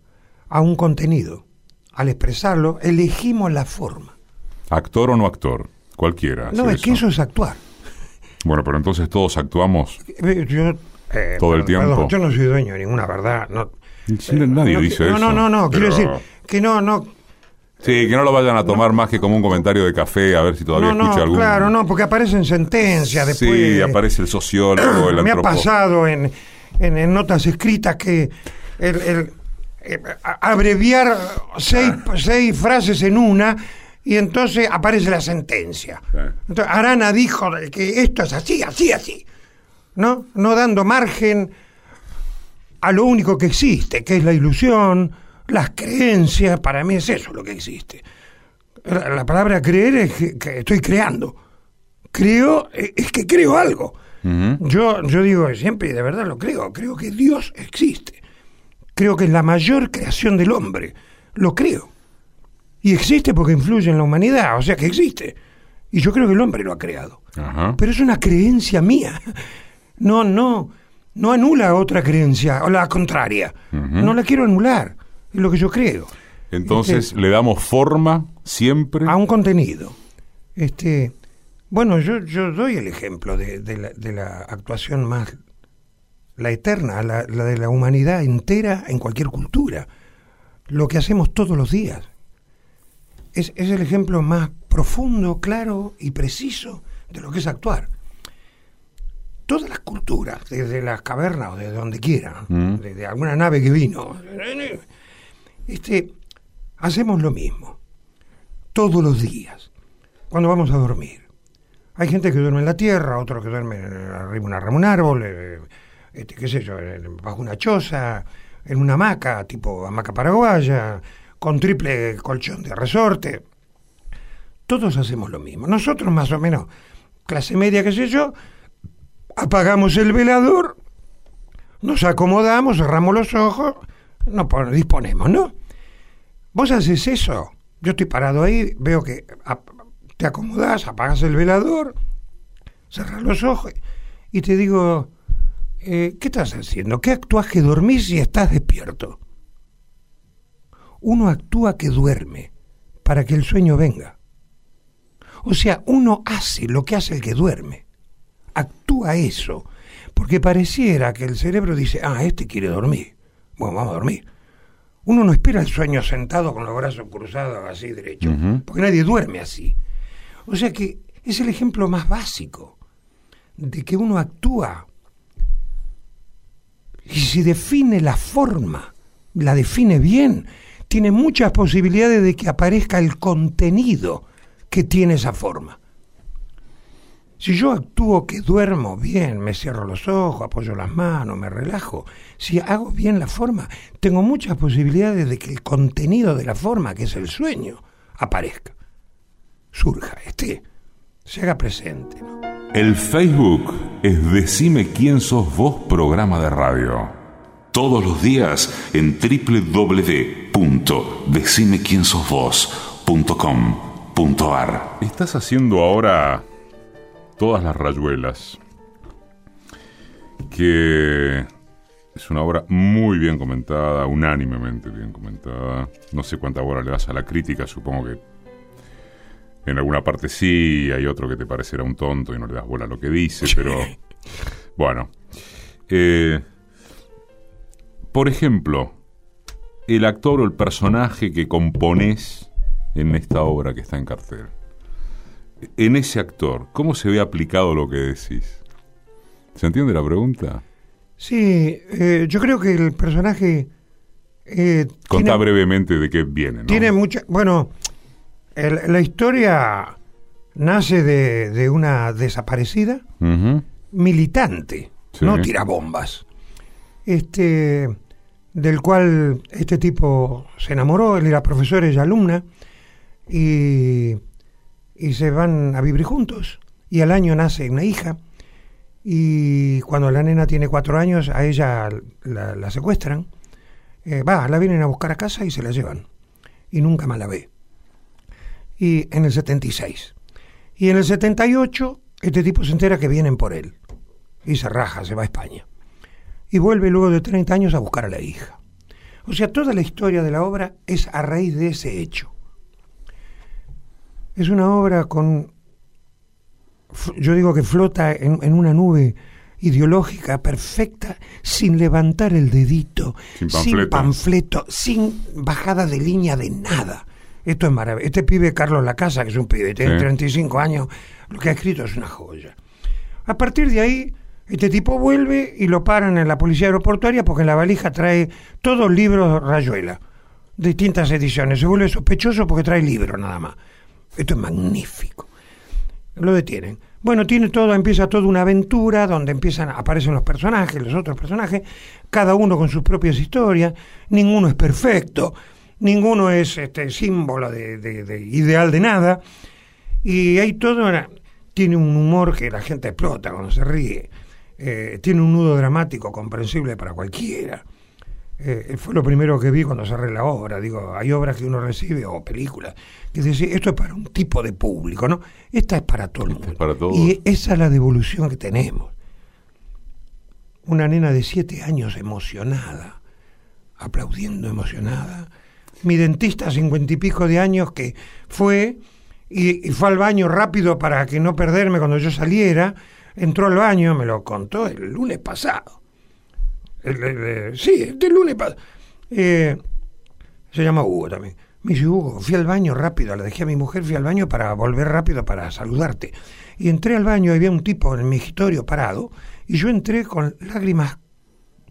a un contenido. Al expresarlo, elegimos la forma. Actor o no actor, cualquiera. No, es que eso es actuar. Bueno, pero entonces todos actuamos Eh, Yo, eh, Todo el tiempo. perdón, yo no soy dueño de ninguna verdad. No, Sí, nadie no, dice no, eso. no, no, no, quiero pero- decir que no, no, Sí, que no lo vayan a tomar más que como un comentario de café, a ver si todavía escucha algún... claro, no, porque aparecen sentencias después. Sí, aparece el sociólogo, el Me ha pasado en, en- en notas escritas que el, el, eh, abreviar seis, seis frases en una y entonces aparece la sentencia. Entonces, Arana dijo que esto es así, así, así. ¿No? No dando margen a lo único que existe, que es la ilusión, las creencias, para mí es eso lo que existe. La, la palabra creer es que, que estoy creando. Creo, eh, es que creo algo. Yo, yo digo siempre, y de verdad lo creo, creo que Dios existe. Creo que es la mayor creación del hombre. Lo creo. Y existe porque influye en la humanidad, o sea que existe. Y yo creo que el hombre lo ha creado. Pero es una creencia mía. No, no, no anula otra creencia, o la contraria. No la quiero anular. Es lo que yo creo. Entonces le damos forma siempre. a un contenido. Este, bueno, yo, yo doy el ejemplo de, de la, de la actuación más, la eterna, la, la de la humanidad entera en cualquier cultura. Lo que hacemos todos los días. Es, es el ejemplo más profundo, claro y preciso de lo que es actuar. Todas las culturas, desde las cavernas o desde donde quieran, Mm. desde alguna nave que vino, este, hacemos lo mismo todos los días, cuando vamos a dormir. Hay gente que duerme en la tierra, otro que duerme arriba rama de un árbol, eh, este, qué sé yo, bajo una choza, en una hamaca, tipo hamaca paraguaya, con triple colchón de resorte. Todos hacemos lo mismo. Nosotros más o menos, clase media, qué sé yo, apagamos el velador, nos acomodamos, cerramos los ojos, nos pon- disponemos, ¿no? Vos haces eso. Yo estoy parado ahí, veo que te acomodás, apagas el velador, cerras los ojos y te digo, eh, ¿qué estás haciendo? ¿Qué actúas que dormís y estás despierto? Uno actúa que duerme para que el sueño venga. O sea, uno hace lo que hace el que duerme. Actúa eso. Porque pareciera que el cerebro dice, ah, este quiere dormir. Bueno, vamos a dormir. Uno no espera el sueño sentado con los brazos cruzados así derecho, porque nadie duerme así. O sea que es el ejemplo más básico de que uno actúa y si define la forma, la define bien, tiene muchas posibilidades de que aparezca el contenido que tiene esa forma. Si yo actúo que duermo bien, me cierro los ojos, apoyo las manos, me relajo, si hago bien la forma, tengo muchas posibilidades de que el contenido de la forma, que es el sueño, aparezca, surja, esté, se haga presente. ¿no? El Facebook es Decime quién sos vos programa de radio. Todos los días en www.decimequiensosvos.com.ar. Estás haciendo ahora todas las rayuelas. Que es una obra muy bien comentada, unánimemente bien comentada. No sé cuánta bola le das a la crítica, supongo que en alguna parte sí, hay otro que te parecerá un tonto y no le das bola a lo que dice, pero bueno. Eh, por ejemplo, el actor o el personaje que componés en esta obra que está en cartel. En ese actor, ¿cómo se ve aplicado lo que decís? ¿Se entiende la pregunta? Sí, eh, yo creo que el personaje... eh, Contá tiene- brevemente de qué viene, ¿no? Tiene mucha. Bueno, el- la historia nace de, de una desaparecida militante, Sí. no tirabombas. Este, del cual este tipo se enamoró, él era profesor, ella alumna, y, y se van a vivir juntos. Y al año nace una hija, y cuando la nena tiene cuatro años, a ella la, secuestran. Eh, va, la vienen a buscar a casa y se la llevan. Y nunca más la ve. Y en el 76. Y en el 78, este tipo se entera que vienen por él. Y se raja, se va a España. Y vuelve luego de 30 años a buscar a la hija. O sea, toda la historia de la obra es a raíz de ese hecho. Es una obra con... Yo digo que flota en, en una nube ideológica perfecta, sin levantar el dedito, Sin panfleto, sin bajada de línea de nada. Esto es maravilloso. Este pibe Carlos Lacasa, que es un pibe, tiene Sí. 35 años, lo que ha escrito es una joya. A partir de ahí, este tipo vuelve y lo paran en la policía aeroportuaria porque en la valija trae todos libros Rayuela, distintas ediciones. Se vuelve sospechoso porque trae libros nada más. Esto es magnífico. Lo detienen. Bueno, tiene todo, empieza toda una aventura donde empiezan, aparecen los personajes, los otros personajes, cada uno con sus propias historias, ninguno es perfecto, ninguno es este símbolo de, de- de ideal de nada, y hay todo, tiene un humor que la gente explota cuando se ríe, eh, tiene un nudo dramático comprensible para cualquiera. Eh, fue lo primero que vi cuando cerré la obra. Digo, hay obras que uno recibe o películas que dice, esto es para un tipo de público, ¿no? Esta es para todo el mundo. para. Y esa es la devolución que tenemos. Una nena de siete años emocionada, aplaudiendo emocionada. Mi dentista, cincuenta y pico de años, que fue y, y fue al baño rápido para que no perderme cuando yo saliera, entró al baño, me lo contó el lunes pasado. Sí, este lunes. Eh, se llama Hugo también. Me dice, Hugo, fui al baño rápido, le dejé a mi mujer, fui al baño para volver rápido para saludarte. Y entré al baño y había un tipo en el migitorio parado, y yo entré con lágrimas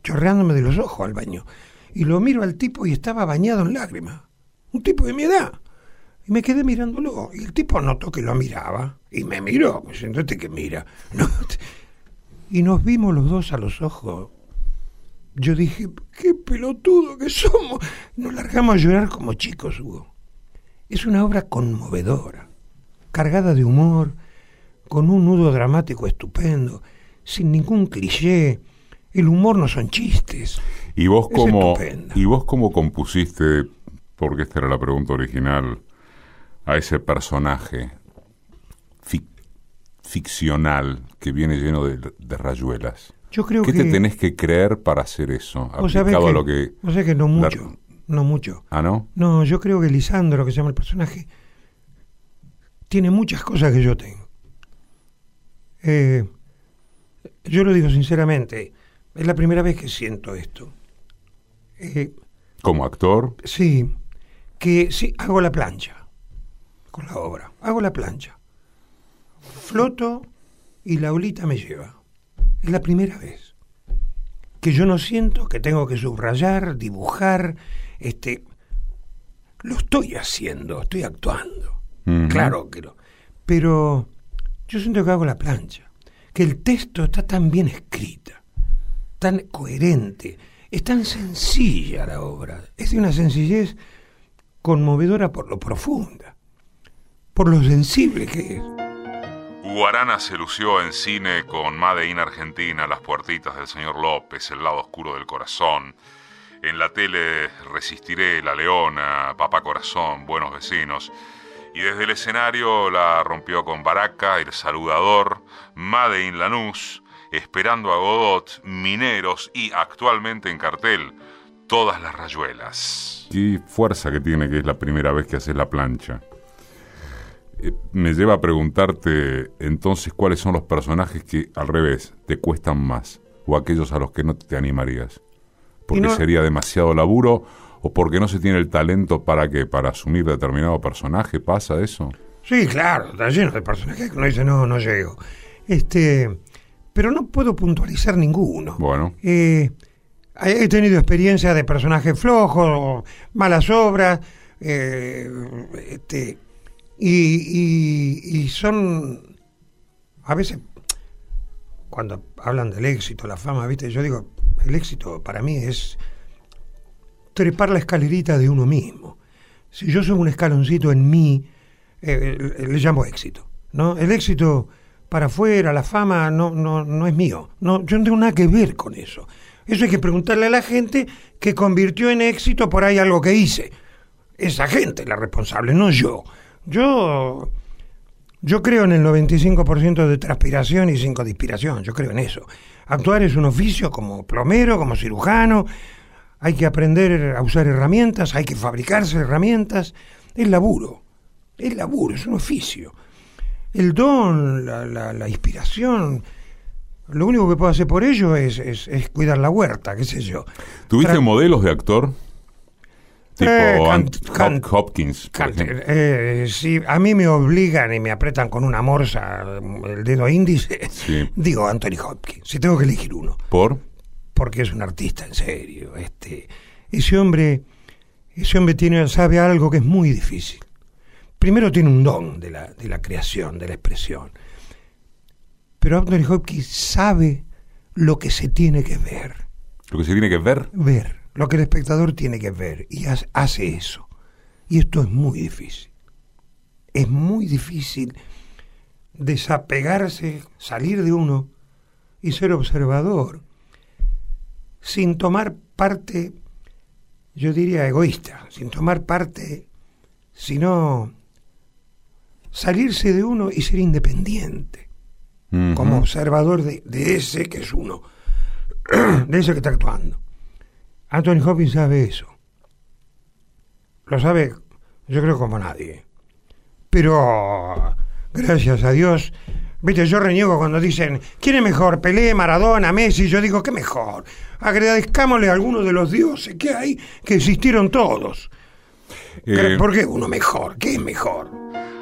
chorreándome de los ojos al baño. Y lo miro al tipo y estaba bañado en lágrimas. Un tipo de mi edad. Y me quedé mirándolo. Y el tipo notó que lo miraba. Y me miró. Pues que mira. Y nos vimos los dos a los ojos. Yo dije, qué pelotudo que somos. Nos largamos a llorar como chicos, Hugo. Es una obra conmovedora, cargada de humor, con un nudo dramático estupendo, sin ningún cliché. El humor no son chistes. ¿Y vos Es cómo, estupenda. y vos cómo compusiste, porque esta era la pregunta original, a ese personaje fic- ficcional que viene lleno de, de rayuelas? Yo creo ¿Qué que... te tenés que creer para hacer eso? vos sabés que, lo que... vos sabés que no la- mucho, no mucho. Ah, ¿no? No, yo creo que Lisandro, que se llama el personaje, tiene muchas cosas que yo tengo. Eh, yo lo digo sinceramente, es la primera vez que siento esto. Eh, Como actor, sí, que sí, hago la plancha con la obra, hago la plancha. Floto y la olita me lleva. Es la primera vez que yo no siento que tengo que subrayar, dibujar, este, lo estoy haciendo, estoy actuando. Claro que lo. Pero yo siento que hago la plancha, que el texto está tan bien escrita, tan coherente, es tan sencilla la obra, es de una sencillez conmovedora por lo profunda, por lo sensible que es. Guarana se lució en cine con Made in Argentina, Las puertitas del señor López, El lado oscuro del corazón. En la tele Resistiré, La Leona, Papá Corazón, Buenos Vecinos. Y desde el escenario la rompió con Baraca, El Saludador, Made in Lanús, Esperando a Godot, Mineros y actualmente en cartel, Todas las Rayuelas. Qué fuerza que tiene que es la primera vez que haces la plancha. Eh, me lleva a preguntarte entonces cuáles son los personajes que al revés te cuestan más o aquellos a los que no te animarías. Porque no- sería demasiado laburo o porque no se tiene el talento para que para asumir determinado personaje pasa eso. Sí, claro, está lleno de personajes que uno dice, no, no llego. Este, pero no puedo puntualizar ninguno. Bueno. Eh, he tenido experiencia de personajes flojos, malas obras, eh, este, y, y- y son a veces cuando hablan del éxito, la fama, viste, yo digo, el éxito para mí es trepar la escalerita de uno mismo. Si yo soy un escaloncito en mí, eh, eh, le llamo éxito. ¿no? El éxito para afuera, la fama, no, no, no es mío. No, yo no tengo nada que ver con eso. Eso hay que preguntarle a la gente que convirtió en éxito por ahí algo que hice. Esa gente la responsable, no yo. Yo yo creo en el 95% de transpiración y 5 de inspiración, yo creo en eso. Actuar es un oficio como plomero, como cirujano, hay que aprender a usar herramientas, hay que fabricarse herramientas, es laburo, es laburo, es un oficio. El don, la, la- la inspiración, lo único que puedo hacer por ello es, es- es cuidar la huerta, qué sé yo. ¿Tuviste Tra- modelos de actor? Tipo Eh, Ant- Hopkins, por eh, si a mí me obligan y me apretan con una morsa el dedo índice, Sí. digo Anthony Hopkins, si tengo que elegir uno, ¿Por? porque es un artista en serio. Este, ese hombre, ese hombre tiene, sabe algo que es muy difícil. Primero tiene un don de la, de la creación, de la expresión. Pero Anthony Hopkins sabe lo que se tiene que ver Lo que se tiene que ver. ver, lo que el espectador tiene que ver, y ha- hace eso. Y esto es muy difícil. Es muy difícil desapegarse, salir de uno y ser observador, sin tomar parte, yo diría egoísta, sin tomar parte, sino salirse de uno y ser independiente como observador de, de ese que es uno, de ese que está actuando. Anthony Hopkins sabe eso. Lo sabe, yo creo, como nadie. Pero, gracias a Dios, viste, yo reniego cuando dicen, ¿quién es mejor? Pelé, Maradona, Messi. Yo digo, ¿qué mejor? Agradezcámosle a algunos de los dioses que hay, que existieron todos. Eh, ¿Por qué uno mejor? ¿Qué es mejor?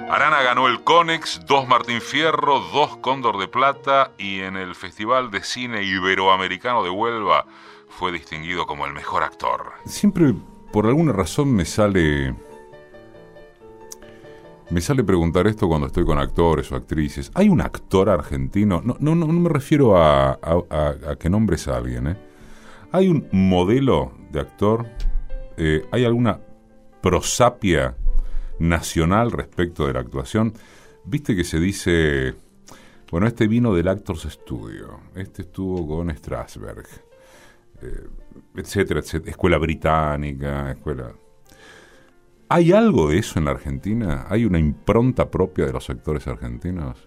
Arana ganó el Conex, dos Martín Fierro, dos Cóndor de Plata y en el Festival de Cine Iberoamericano de Huelva fue distinguido como el mejor actor. Siempre, por alguna razón, me sale. Me sale preguntar esto cuando estoy con actores o actrices. ¿Hay un actor argentino? No, no, no, no me refiero a, a- a- a que nombres a alguien, ¿eh? ¿Hay un modelo de actor? Eh, ¿Hay alguna prosapia nacional respecto de la actuación? Viste que se dice, bueno, este vino del Actors Studio, este estuvo con Strasberg, eh, etcétera, etcétera, escuela británica, escuela... ¿Hay algo de eso en la Argentina? ¿Hay una impronta propia de los actores argentinos?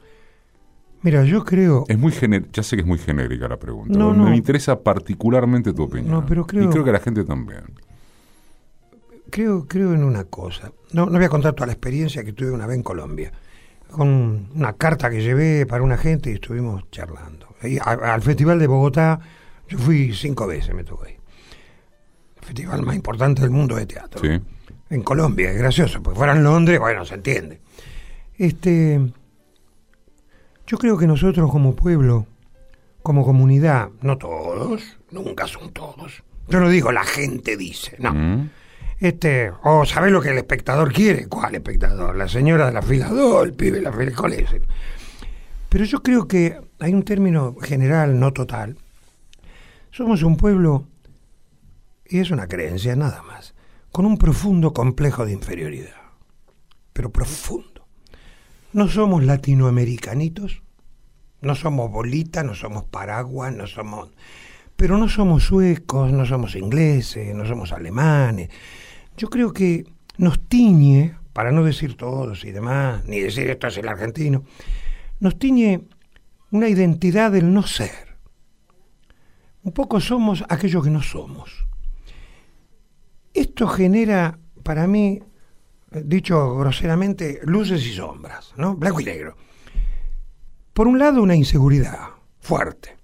Mira, yo creo... Es muy ya sé que es muy genérica la pregunta. No. Me interesa particularmente tu opinión. No, pero creo- Y creo que la gente también. creo, creo en una cosa. No, no voy a contar toda la experiencia que tuve una vez en Colombia. Con una carta que llevé para una gente y estuvimos charlando. Y a- al Festival de Bogotá, yo fui cinco veces, me tocó ir. El festival más importante del mundo de teatro. Sí. En Colombia, es gracioso, porque fuera en Londres, bueno, se entiende. Este, yo creo que nosotros como pueblo, como comunidad, no todos, nunca son todos. Yo no digo la gente dice, no. ¿Mm? Este, o sabés lo que el espectador quiere. ¿Cuál espectador? La señora de la fila 2, el pibe de la fila ¿cuál es? Pero yo creo que hay un término general, no total. Somos un pueblo, y es una creencia nada más, con un profundo complejo de inferioridad. Pero profundo. No somos latinoamericanitos, no somos bolita, no somos paraguas, no somos... Pero no somos suecos, no somos ingleses, no somos alemanes. Yo creo que nos tiñe, para no decir todos y demás, ni decir esto es el argentino, nos tiñe una identidad del no ser. Un poco somos aquello que no somos. Esto genera, para mí, dicho groseramente, luces y sombras, ¿no? Blanco y negro. Por un lado, una inseguridad fuerte.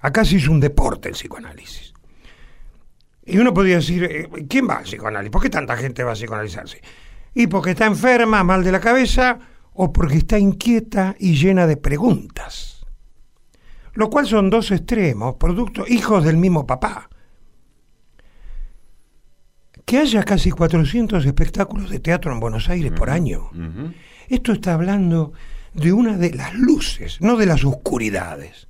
Acá se hizo un deporte el psicoanálisis. Y uno podría decir, eh, ¿quién va al psicoanálisis? ¿Por qué tanta gente va a psicoanalizarse? Y porque está enferma, mal de la cabeza, o porque está inquieta y llena de preguntas. Lo cual son dos extremos, producto, hijos del mismo papá. Que haya casi 400 espectáculos de teatro en Buenos Aires por año. Esto está hablando de una de las luces, no de las oscuridades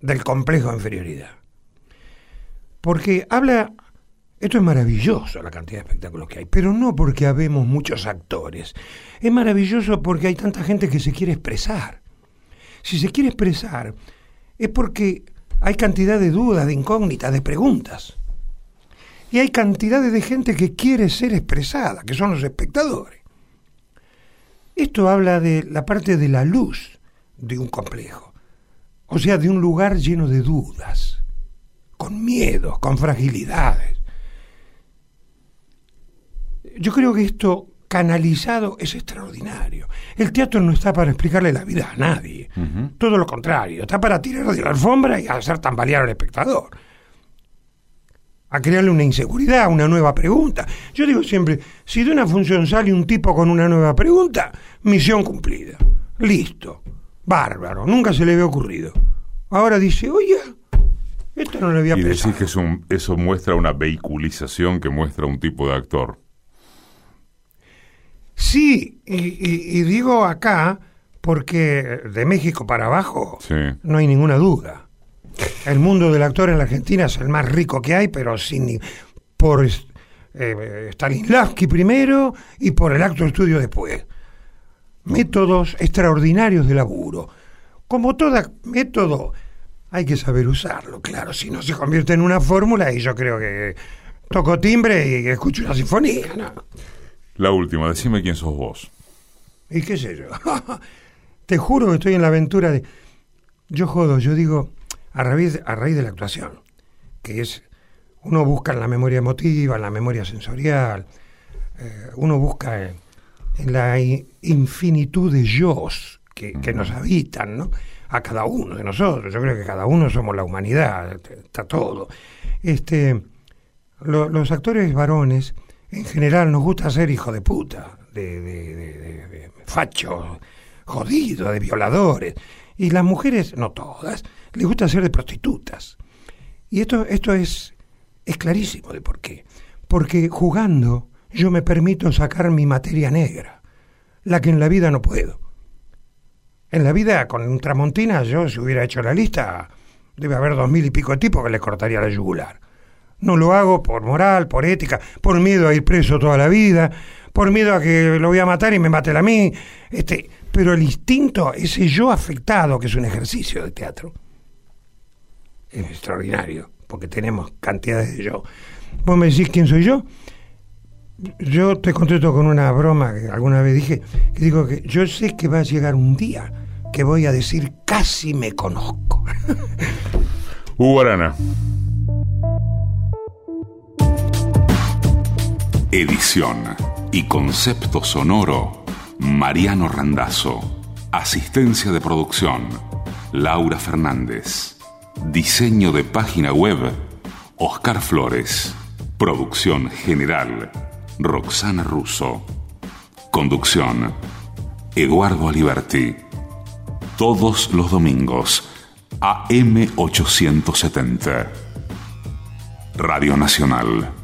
del complejo de inferioridad. Porque habla, esto es maravilloso la cantidad de espectáculos que hay, pero no porque habemos muchos actores. Es maravilloso porque hay tanta gente que se quiere expresar. Si se quiere expresar, es porque hay cantidad de dudas, de incógnitas, de preguntas. Y hay cantidades de gente que quiere ser expresada, que son los espectadores. Esto habla de la parte de la luz de un complejo, o sea, de un lugar lleno de dudas, con miedos, con fragilidades. Yo creo que esto canalizado es extraordinario. El teatro no está para explicarle la vida a nadie, todo lo contrario, está para tirar de la alfombra y hacer tambalear al espectador a crearle una inseguridad, una nueva pregunta. Yo digo siempre, si de una función sale un tipo con una nueva pregunta, misión cumplida. Listo. Bárbaro. Nunca se le había ocurrido. Ahora dice, oye, esto no le había Y pensado. decís que eso muestra una vehiculización que muestra un tipo de actor. Sí, y, y- y digo acá porque de México para abajo Sí. no hay ninguna duda. El mundo del actor en la Argentina es el más rico que hay, pero sin por eh, Stanislavski primero y por el acto estudio después. Métodos extraordinarios de laburo. Como todo método, hay que saber usarlo, claro, si no se convierte en una fórmula y yo creo que toco timbre y escucho una sinfonía, ¿no? La última, decime quién sos vos. ¿Y qué sé yo? Te juro que estoy en la aventura de... Yo jodo, yo digo, a raíz, a raíz de la actuación, que es, uno busca en la memoria emotiva, en la memoria sensorial, eh, uno busca en, en la infinitud de yos que, que nos habitan, ¿no? A cada uno de nosotros. Yo creo que cada uno somos la humanidad, está todo. Este, lo- los actores varones, en general, nos gusta ser hijo de puta, de, de, de- de- fachos, jodidos, de violadores. Y las mujeres, no todas, les gusta ser de prostitutas. Y esto, esto es, es clarísimo de por qué. Porque jugando yo me permito sacar mi materia negra, la que en la vida no puedo. En la vida, con un Tramontina, yo si hubiera hecho la lista, debe haber dos mil y pico de tipos que le cortaría la yugular. No lo hago por moral, por ética, por miedo a ir preso toda la vida, por miedo a que lo voy a matar y me mate a mí. Este, pero el instinto, ese yo afectado, que es un ejercicio de teatro, es extraordinario, porque tenemos cantidades de yo. Vos me decís quién soy yo. Yo te contesto con una broma que alguna vez dije, que digo que yo sé que va a llegar un día que voy a decir casi me conozco. Hugo Arana. Edición y concepto sonoro, Mariano Randazzo. Asistencia de producción, Laura Fernández. Diseño de página web, Oscar Flores. Producción general, Roxana Russo. Conducción, Eduardo Aliberti. Todos los domingos, AM870. Radio Nacional.